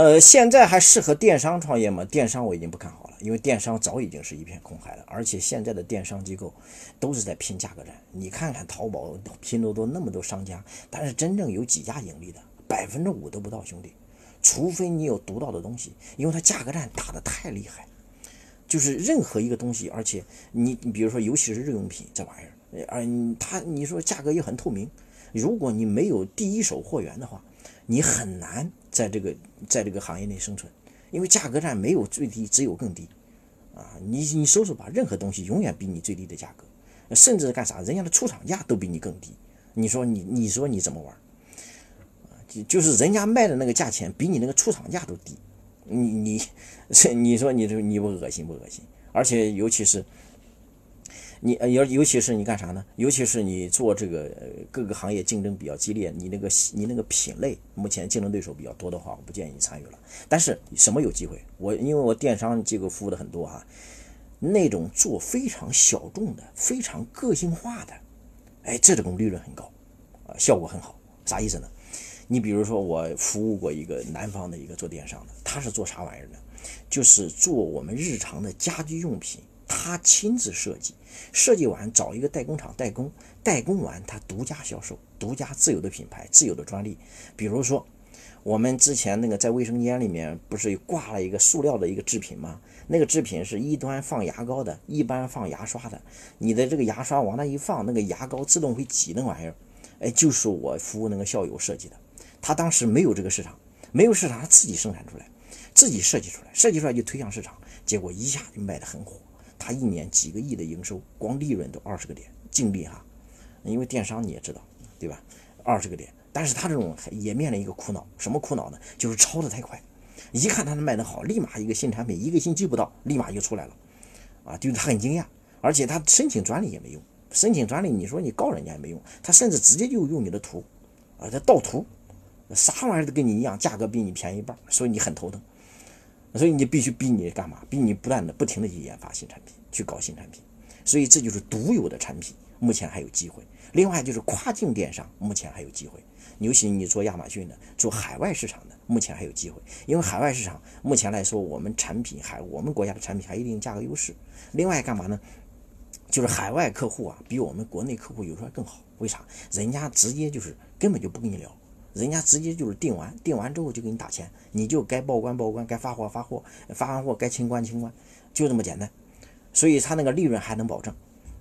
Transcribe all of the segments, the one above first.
呃，现在还适合电商创业吗？电商我已经不看好了，因为电商早已经是一片空海了，而且现在的电商机构都是在拼价格战。你看看淘宝、拼多多那么多商家，但是真正有几家盈利的，百分之五都不到，兄弟。除非你有独到的东西，因为它价格战打得太厉害，就是任何一个东西，而且你你比如说，尤其是日用品这玩意儿，而它你说价格也很透明，如果你没有第一手货源的话，你很难。在这个在这个行业内生存，因为价格战没有最低，只有更低，啊，你你搜搜吧，任何东西永远比你最低的价格，甚至干啥，人家的出厂价都比你更低，你说你你说你怎么玩？啊，就就是人家卖的那个价钱比你那个出厂价都低，你你 你说你这你不恶心不恶心？而且尤其是。你呃尤尤其是你干啥呢？尤其是你做这个各个行业竞争比较激烈，你那个你那个品类目前竞争对手比较多的话，我不建议你参与了。但是什么有机会？我因为我电商机构服务的很多哈，那种做非常小众的、非常个性化的，哎，这种利润很高，啊，效果很好。啥意思呢？你比如说我服务过一个南方的一个做电商的，他是做啥玩意儿呢？就是做我们日常的家居用品。他亲自设计，设计完找一个代工厂代工，代工完他独家销售，独家自有的品牌，自有的专利。比如说，我们之前那个在卫生间里面不是挂了一个塑料的一个制品吗？那个制品是一端放牙膏的，一般放牙刷的。你的这个牙刷往那一放，那个牙膏自动会挤那玩意儿。哎，就是我服务那个校友设计的。他当时没有这个市场，没有市场，他自己生产出来，自己设计出来，设计出来就推向市场，结果一下就卖得很火。他一年几个亿的营收，光利润都二十个点，净利哈，因为电商你也知道，对吧？二十个点，但是他这种也面临一个苦恼，什么苦恼呢？就是抄的太快，一看他卖的好，立马一个新产品，一个星期不到，立马就出来了，啊，就是他很惊讶，而且他申请专利也没用，申请专利你说你告人家也没用，他甚至直接就用你的图，啊，他盗图，啥玩意儿都跟你一样，价格比你便宜一半，所以你很头疼。所以你必须逼你干嘛？逼你不断的、不停的去研发新产品，去搞新产品。所以这就是独有的产品，目前还有机会。另外就是跨境电商，目前还有机会。尤其你做亚马逊的、做海外市场的，目前还有机会。因为海外市场目前来说，我们产品还我们国家的产品还一定价格优势。另外干嘛呢？就是海外客户啊，比我们国内客户有时候更好。为啥？人家直接就是根本就不跟你聊。人家直接就是订完，订完之后就给你打钱，你就该报关报关，该发货发货，发完货该清关清关，就这么简单。所以他那个利润还能保证。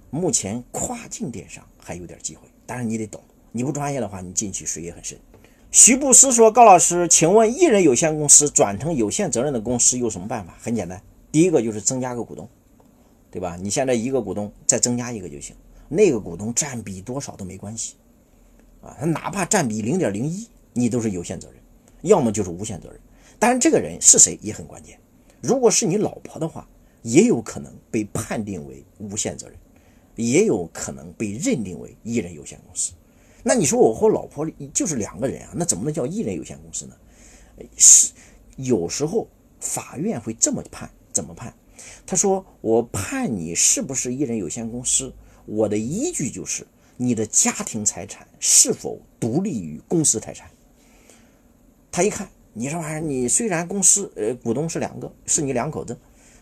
目前跨境电商还有点机会，但是你得懂，你不专业的话，你进去水也很深。徐布斯说：“高老师，请问一人有限公司转成有限责任的公司有什么办法？很简单，第一个就是增加个股东，对吧？你现在一个股东再增加一个就行，那个股东占比多少都没关系。”啊，他哪怕占比零点零一，你都是有限责任，要么就是无限责任。当然，这个人是谁也很关键。如果是你老婆的话，也有可能被判定为无限责任，也有可能被认定为一人有限公司。那你说我和老婆就是两个人啊，那怎么能叫一人有限公司呢？是有时候法院会这么判，怎么判？他说我判你是不是一人有限公司，我的依据就是。你的家庭财产是否独立于公司财产？他一看，你这玩意儿，你虽然公司呃股东是两个，是你两口子，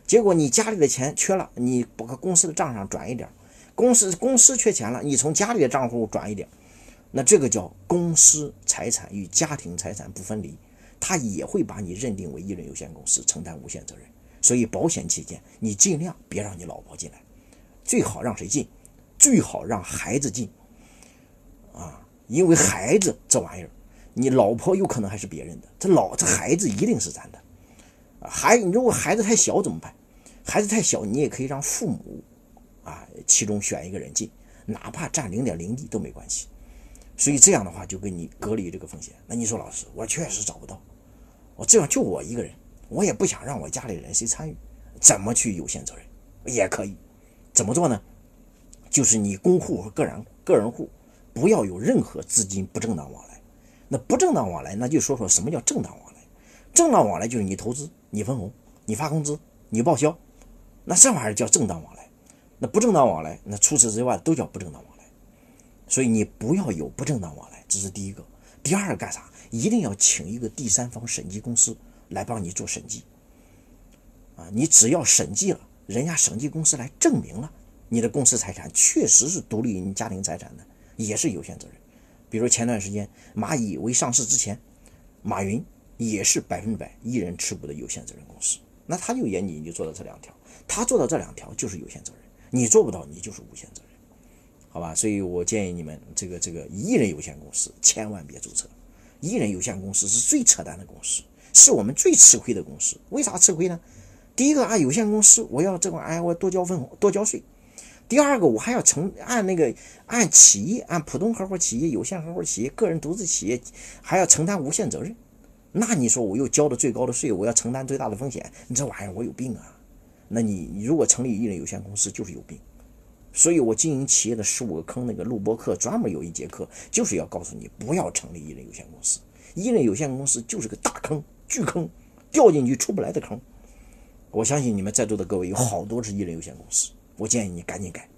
结果你家里的钱缺了，你把公司的账上转一点，公司公司缺钱了，你从家里的账户转一点，那这个叫公司财产与家庭财产不分离，他也会把你认定为一人有限公司，承担无限责任。所以保险起见，你尽量别让你老婆进来，最好让谁进？最好让孩子进，啊，因为孩子这玩意儿，你老婆有可能还是别人的，这老这孩子一定是咱的，啊，孩如果孩子太小怎么办？孩子太小，你也可以让父母，啊，其中选一个人进，哪怕占零点零一都没关系。所以这样的话就给你隔离这个风险。那你说老师，我确实找不到，我这样就我一个人，我也不想让我家里人谁参与，怎么去有限责任？也可以，怎么做呢？就是你公户和个人个人户不要有任何资金不正当往来。那不正当往来，那就说说什么叫正当往来。正当往来就是你投资、你分红、你发工资、你报销，那这玩意儿叫正当往来。那不正当往来，那除此之外都叫不正当往来。所以你不要有不正当往来，这是第一个。第二个干啥？一定要请一个第三方审计公司来帮你做审计。啊，你只要审计了，人家审计公司来证明了你的公司财产确实是独立于你家庭财产的，也是有限责任。比如前段时间蚂蚁未上市之前，马云也是百分之百一人持股的有限责任公司，那他就严谨就做到这两条，他做到这两条就是有限责任，你做不到你就是无限责任，好吧？所以我建议你们这个这个一人有限公司千万别注册，一人有限公司是最扯淡的公司，是我们最吃亏的公司。为啥吃亏呢？第一个啊，有限公司我要这个哎，我多交分多交税。第二个，我还要承按那个按企业按普通合伙企业、有限合伙企业、个人独资企业，还要承担无限责任。那你说我又交的最高的税，我要承担最大的风险，你这玩意儿我有病啊？那你你如果成立一人有限公司就是有病。所以我经营企业的十五个坑那个录播课专门有一节课就是要告诉你不要成立一人有限公司，一人有限公司就是个大坑巨坑，掉进去出不来的坑。我相信你们在座的各位有好多是一人有限公司，我建议你赶紧改。